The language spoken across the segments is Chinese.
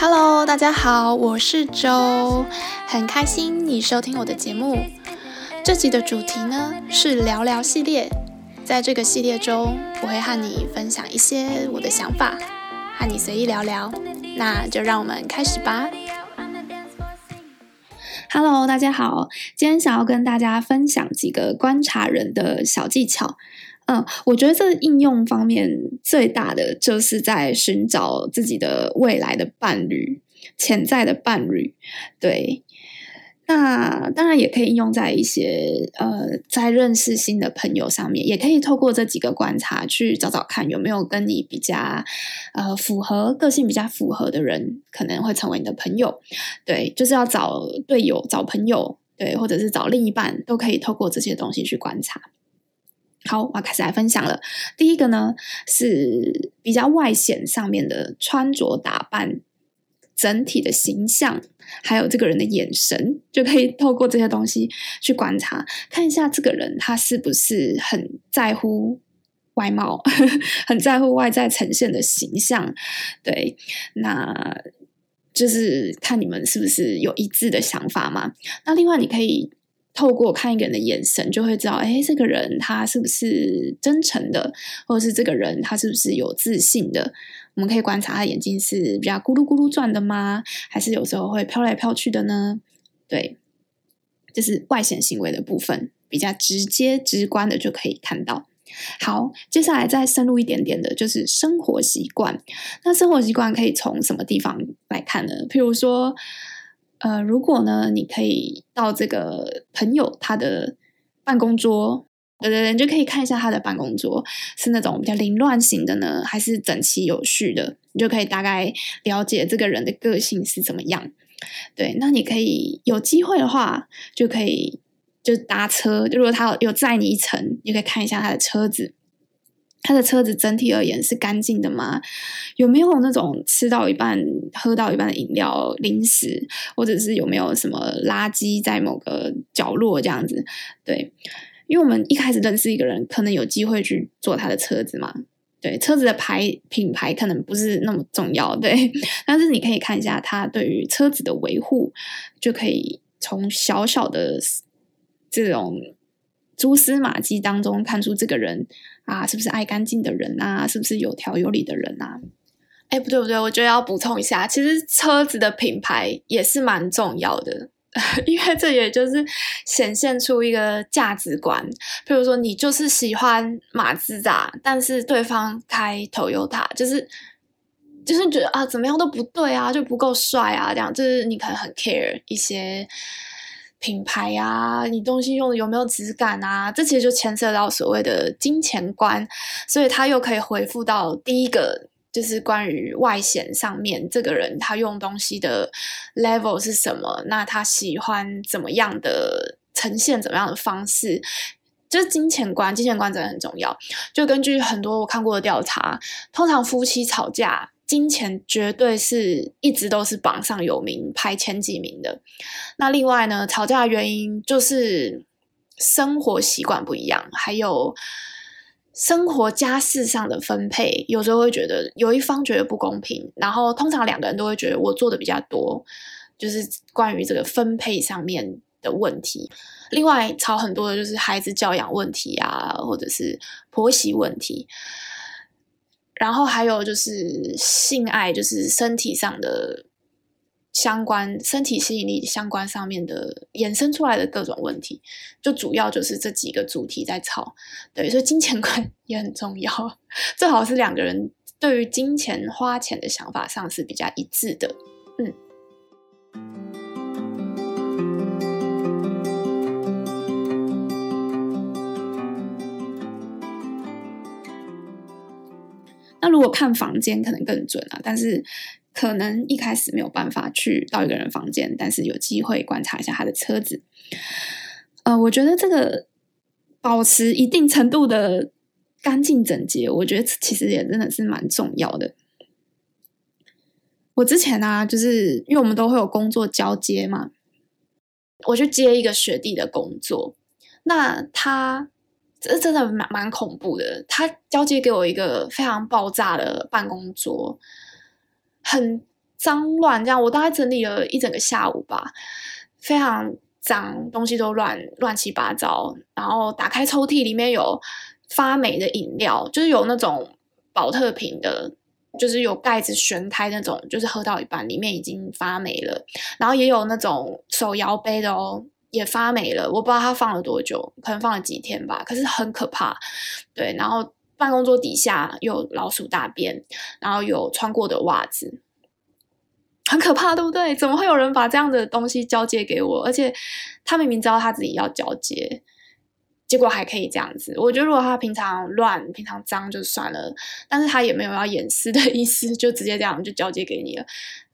Hello，大家好，我是周，很开心你收听我的节目。这集的主题呢是聊聊系列，在这个系列中，我会和你分享一些我的想法，和你随意聊聊。那就让我们开始吧。Hello，大家好，今天想要跟大家分享几个观察人的小技巧。嗯，我觉得这应用方面最大的就是在寻找自己的未来的伴侣、潜在的伴侣。对，那当然也可以应用在一些呃，在认识新的朋友上面，也可以透过这几个观察去找找看有没有跟你比较呃符合个性、比较符合的人，可能会成为你的朋友。对，就是要找队友、找朋友，对，或者是找另一半，都可以透过这些东西去观察。好，我要开始来分享了。第一个呢，是比较外显上面的穿着打扮，整体的形象，还有这个人的眼神，就可以透过这些东西去观察，看一下这个人他是不是很在乎外貌，很在乎外在呈现的形象。对，那就是看你们是不是有一致的想法嘛。那另外你可以。透过看一个人的眼神，就会知道，哎，这个人他是不是真诚的，或者是这个人他是不是有自信的？我们可以观察他眼睛是比较咕噜咕噜转的吗？还是有时候会飘来飘去的呢？对，这是外显行为的部分，比较直接直观的就可以看到。好，接下来再深入一点点的，就是生活习惯。那生活习惯可以从什么地方来看呢？譬如说。呃，如果呢，你可以到这个朋友他的办公桌，对对对，你就可以看一下他的办公桌是那种比较凌乱型的呢，还是整齐有序的，你就可以大概了解这个人的个性是怎么样。对，那你可以有机会的话，就可以就搭车，就如果他有载你一程，你可以看一下他的车子。他的车子整体而言是干净的吗？有没有那种吃到一半、喝到一半的饮料、零食，或者是有没有什么垃圾在某个角落这样子？对，因为我们一开始认识一个人，可能有机会去坐他的车子嘛。对，车子的牌品牌可能不是那么重要，对，但是你可以看一下他对于车子的维护，就可以从小小的这种蛛丝马迹当中看出这个人。啊，是不是爱干净的人啊？是不是有条有理的人啊？哎，不对不对，我觉得要补充一下，其实车子的品牌也是蛮重要的，因为这也就是显现出一个价值观。比如说，你就是喜欢马自达，但是对方开 Toyota，就是就是觉得啊，怎么样都不对啊，就不够帅啊，这样就是你可能很 care 一些。品牌啊，你东西用的有没有质感啊？这其实就牵涉到所谓的金钱观，所以他又可以回复到第一个，就是关于外显上面，这个人他用东西的 level 是什么？那他喜欢怎么样的呈现，怎么样的方式？就是金钱观，金钱观真的很重要。就根据很多我看过的调查，通常夫妻吵架。金钱绝对是一直都是榜上有名，排前几名的。那另外呢，吵架的原因就是生活习惯不一样，还有生活家事上的分配，有时候会觉得有一方觉得不公平，然后通常两个人都会觉得我做的比较多，就是关于这个分配上面的问题。另外吵很多的就是孩子教养问题啊，或者是婆媳问题。然后还有就是性爱，就是身体上的相关、身体吸引力相关上面的衍生出来的各种问题，就主要就是这几个主题在吵。对，所以金钱观也很重要，最好是两个人对于金钱花钱的想法上是比较一致的。嗯。如果看房间可能更准啊，但是可能一开始没有办法去到一个人房间，但是有机会观察一下他的车子。呃，我觉得这个保持一定程度的干净整洁，我觉得其实也真的是蛮重要的。我之前呢、就是因为我们都会有工作交接嘛，我去接一个学弟的工作，那他。这真的蛮蛮恐怖的。他交接给我一个非常爆炸的办公桌，很脏乱这样，我大概整理了一整个下午吧，非常脏，东西都乱乱七八糟。然后打开抽屉，里面有发霉的饮料，就是有那种保特瓶的，就是有盖子旋开那种，就是喝到一半里面已经发霉了。然后也有那种手摇杯的哦，也发霉了。我不知道它放了多久，可能放了几天吧。可是很可怕，对。然后办公桌底下有老鼠大便，然后有穿过的袜子。很可怕，对不对？怎么会有人把这样的东西交接给我？而且他明明知道他自己要交接，结果还可以这样子。我觉得如果他平常乱、平常脏就算了，但是他也没有要掩饰的意思，就直接这样就交接给你了。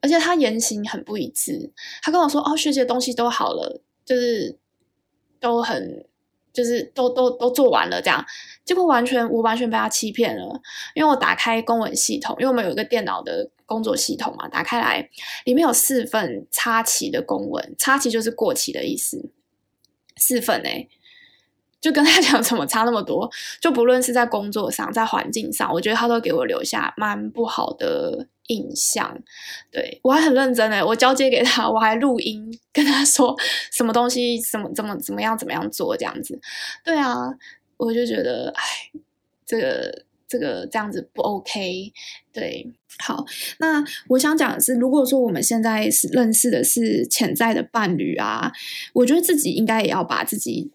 而且他言行很不一致，他跟我说：“哦，学姐东西都好了，就是都很。”就是都都都做完了，这样结果完全我完全被他欺骗了，因为我打开公文系统，因为我们有一个电脑的工作系统嘛，打开来里面有四份插旗的公文，插旗就是过期的意思，四份诶、欸就跟他 讲怎么差那么多，就不论是在工作上，在环境上，我觉得他都给我留下蛮不好的印象。对，我还很认真诶，我交接给他，我还录音跟他说什么东西，怎么怎么怎么样怎么样做这样子。对啊，我就觉得，哎，这个这个这样子不 OK。对，好，那我想讲的是，如果说我们现在是认识的是潜在的伴侣啊，我觉得自己应该也要把自己。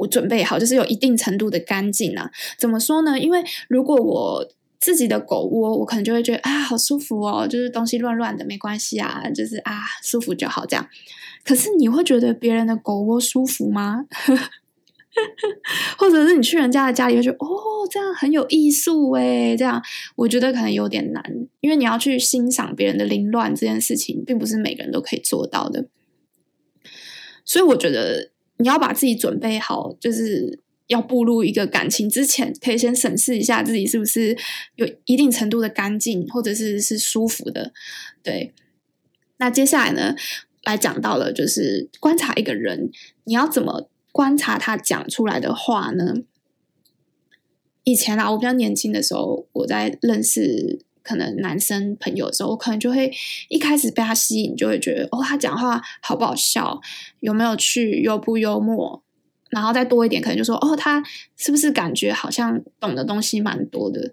我准备好，就是有一定程度的干净啊。怎么说呢？因为如果我自己的狗窝，我可能就会觉得啊，好舒服哦，就是东西乱乱的没关系啊，就是啊，舒服就好这样。可是你会觉得别人的狗窝舒服吗？或者是你去人家的家里，会觉得哦，这样很有艺术诶，这样我觉得可能有点难，因为你要去欣赏别人的凌乱这件事情，并不是每个人都可以做到的。所以我觉得。你要把自己准备好，就是要步入一个感情之前，可以先审视一下自己是不是有一定程度的干净，或者是是舒服的。对，那接下来呢，来讲到了就是观察一个人，你要怎么观察他讲出来的话呢？以前啊，我比较年轻的时候，我在认识。可能男生朋友的时候，我可能就会一开始被他吸引，就会觉得哦，他讲话好不好笑，有没有趣，幽不幽默，然后再多一点，可能就说哦，他是不是感觉好像懂的东西蛮多的，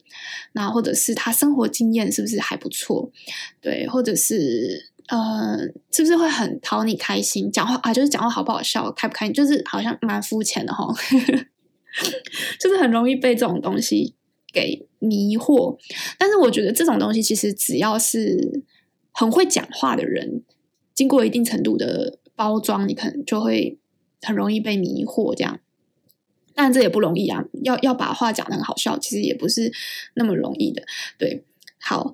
然后或者是他生活经验是不是还不错，对，或者是呃，是不是会很讨你开心，讲话啊，就是讲话好不好笑，开不开心，就是好像蛮肤浅的齁，就是很容易被这种东西给迷惑，但是我觉得这种东西其实只要是很会讲话的人，经过一定程度的包装，你可能就会很容易被迷惑。这样，但这也不容易啊！要要把话讲得很好笑，其实也不是那么容易的。对，好，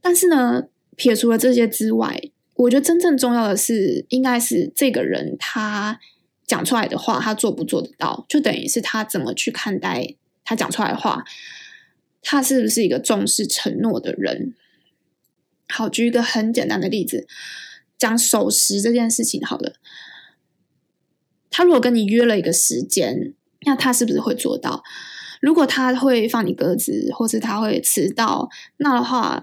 但是呢，撇除了这些之外，我觉得真正重要的是，应该是这个人他讲出来的话，他做不做得到，就等于是他怎么去看待他讲出来的话。他是不是一个重视承诺的人？好，举一个很简单的例子，讲守时这件事情好了。他如果跟你约了一个时间，那他是不是会做到？如果他会放你鸽子，或是他会迟到，那的话，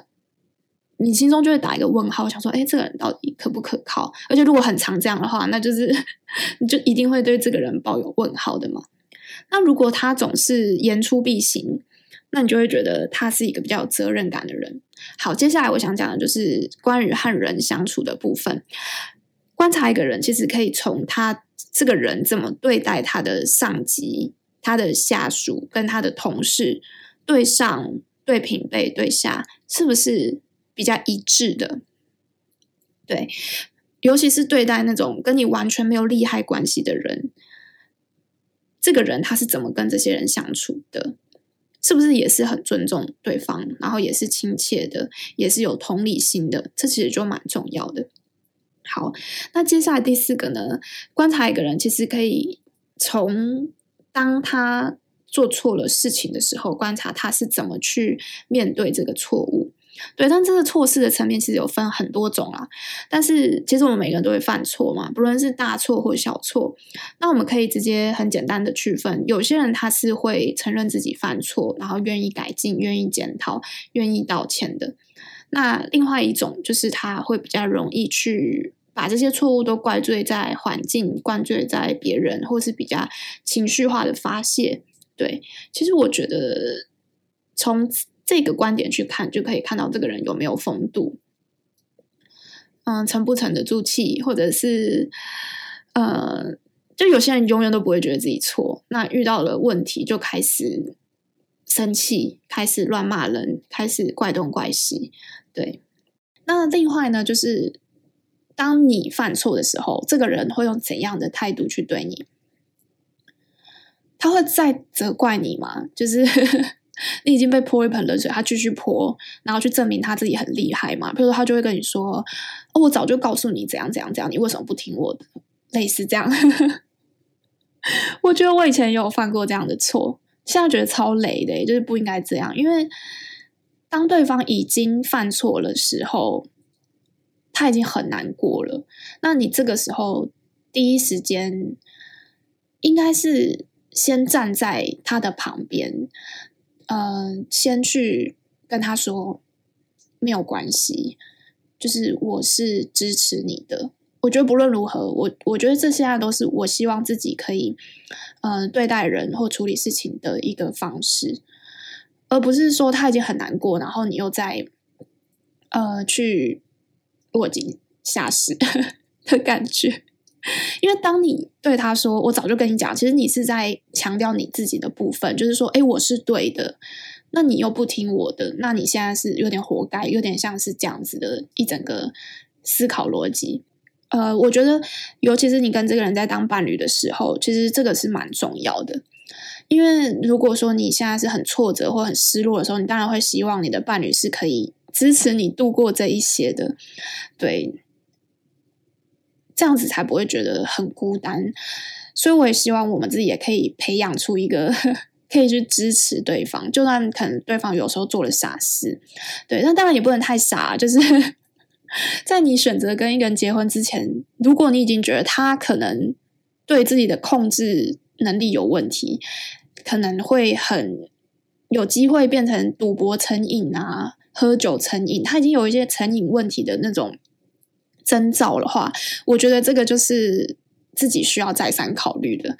你心中就会打一个问号，想说：哎，这个人到底可不可靠？而且如果很常这样的话，那就是 你就一定会对这个人抱有问号的嘛。那如果他总是言出必行，那你就会觉得他是一个比较有责任感的人。好，接下来我想讲的就是关于和人相处的部分。观察一个人，其实可以从他这个人怎么对待他的上级、他的下属跟他的同事，对上、对平辈、对下，是不是比较一致的？对，尤其是对待那种跟你完全没有利害关系的人，这个人他是怎么跟这些人相处的？是不是也是很尊重对方，然后也是亲切的，也是有同理心的？这其实就蛮重要的。好，那接下来第四个呢？观察一个人，其实可以从当他做错了事情的时候，观察他是怎么去面对这个错误。对，但这个错事的层面其实有分很多种啊。但是其实我们每个人都会犯错嘛，不论是大错或小错。那我们可以直接很简单的区分，有些人他是会承认自己犯错，然后愿意改进、愿意检讨、愿意道歉的。那另外一种就是他会比较容易去把这些错误都怪罪在环境，怪罪在别人，或是比较情绪化的发泄。对，其实我觉得从这个观点去看，就可以看到这个人有没有风度，嗯，沉不沉得住气，或者是呃，就有些人永远都不会觉得自己错，那遇到了问题就开始生气，开始乱骂人，开始怪东怪西。对，那另外呢，就是当你犯错的时候，这个人会用怎样的态度去对你？他会再责怪你吗？就是 你已经被泼一盆冷水，他继续泼，然后去证明他自己很厉害嘛？比如说，他就会跟你说：“哦，我早就告诉你怎样怎样怎样，你为什么不听我的？”类似这样。我觉得我以前也有犯过这样的错，现在觉得超雷的，就是不应该这样，因为。当对方已经犯错的时候，他已经很难过了。那你这个时候第一时间应该是先站在他的旁边，嗯、呃，先去跟他说没有关系，就是我是支持你的。我觉得不论如何，我我觉得这现在都是我希望自己可以，嗯、呃，对待人或处理事情的一个方式。而不是说他已经很难过，然后你又在呃去落井下石 的感觉。因为当你对他说“我早就跟你讲”，其实你是在强调你自己的部分，就是说“诶，我是对的”，那你又不听我的，那你现在是有点活该，有点像是这样子的一整个思考逻辑。呃，我觉得，尤其是你跟这个人在当伴侣的时候，其实这个是蛮重要的。因为如果说你现在是很挫折或很失落的时候，你当然会希望你的伴侣是可以支持你度过这一些的，对，这样子才不会觉得很孤单。所以我也希望我们自己也可以培养出一个 可以去支持对方，就算可能对方有时候做了傻事，对，但当然也不能太傻，就是 在你选择跟一个人结婚之前，如果你已经觉得他可能对自己的控制能力有问题。可能会很有机会变成赌博成瘾啊，喝酒成瘾，他已经有一些成瘾问题的那种征兆的话，我觉得这个就是自己需要再三考虑的。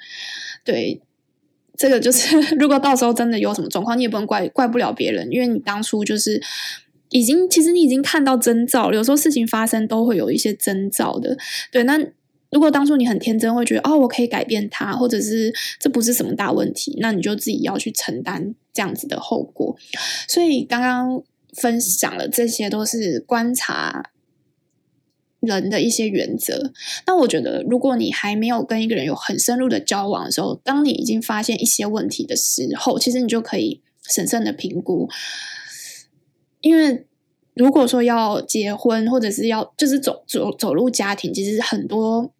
对，这个就是 如果到时候真的有什么状况，你也不能怪怪不了别人，因为你当初就是已经，其实你已经看到征兆了，有时候事情发生都会有一些征兆的。对，那。如果当初你很天真，会觉得哦，我可以改变他，或者是这不是什么大问题，那你就自己要去承担这样子的后果。所以刚刚分享了这些，都是观察人的一些原则。那我觉得，如果你还没有跟一个人有很深入的交往的时候，当你已经发现一些问题的时候，其实你就可以审慎的评估，因为。如果说要结婚，或者是要就是走走走入家庭，其实很多。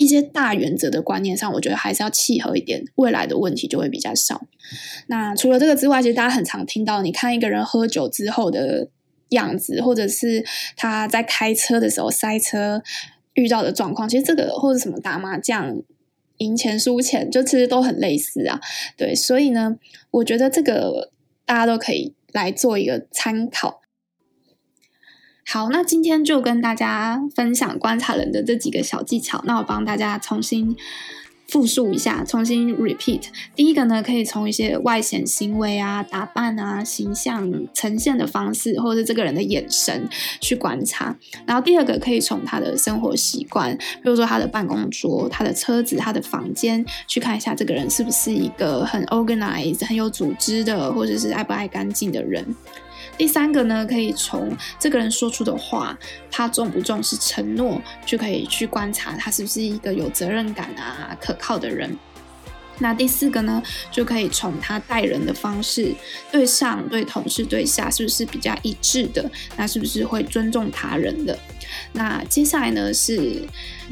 一些大原则的观念上，我觉得还是要契合一点，未来的问题就会比较少。那除了这个之外，其实大家很常听到，你看一个人喝酒之后的样子，或者是他在开车的时候塞车遇到的状况，其实这个或者什么打麻将赢钱输钱，就其实都很类似啊。对，所以呢，我觉得这个大家都可以来做一个参考。好，那今天就跟大家分享观察人的这几个小技巧。那我帮大家重新复述一下，重新 repeat。第一个呢，可以从一些外显行为啊、打扮啊、形象呈现的方式，或者是这个人的眼神去观察。然后第二个，可以从他的生活习惯，比如说他的办公桌、他的车子、他的房间，去看一下这个人是不是一个很 organized、很有组织的，或者是爱不爱干净的人。第三个呢，可以从这个人说出的话，他重不重视承诺，就可以去观察他是不是一个有责任感啊、可靠的人。那第四个呢，就可以从他待人的方式，对上、对同事、对下，是不是比较一致的？那是不是会尊重他人的？那接下来呢，是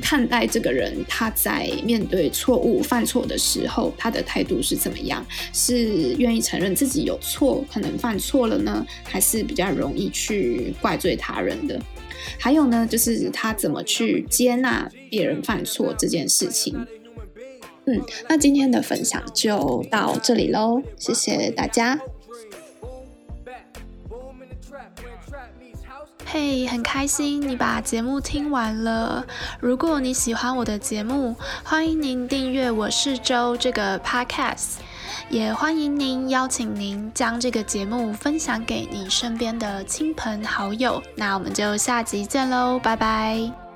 看待这个人，他在面对错误、犯错的时候，他的态度是怎么样？是愿意承认自己有错，可能犯错了呢？还是比较容易去怪罪他人的？还有呢，就是他怎么去接纳别人犯错这件事情？嗯，那今天的分享就到这里喽，谢谢大家。嘿很开心你把节目听完了。如果你喜欢我的节目，欢迎您订阅我是周这个 podcast，也欢迎您邀请您将这个节目分享给你身边的亲朋好友。那我们就下集见喽，拜拜。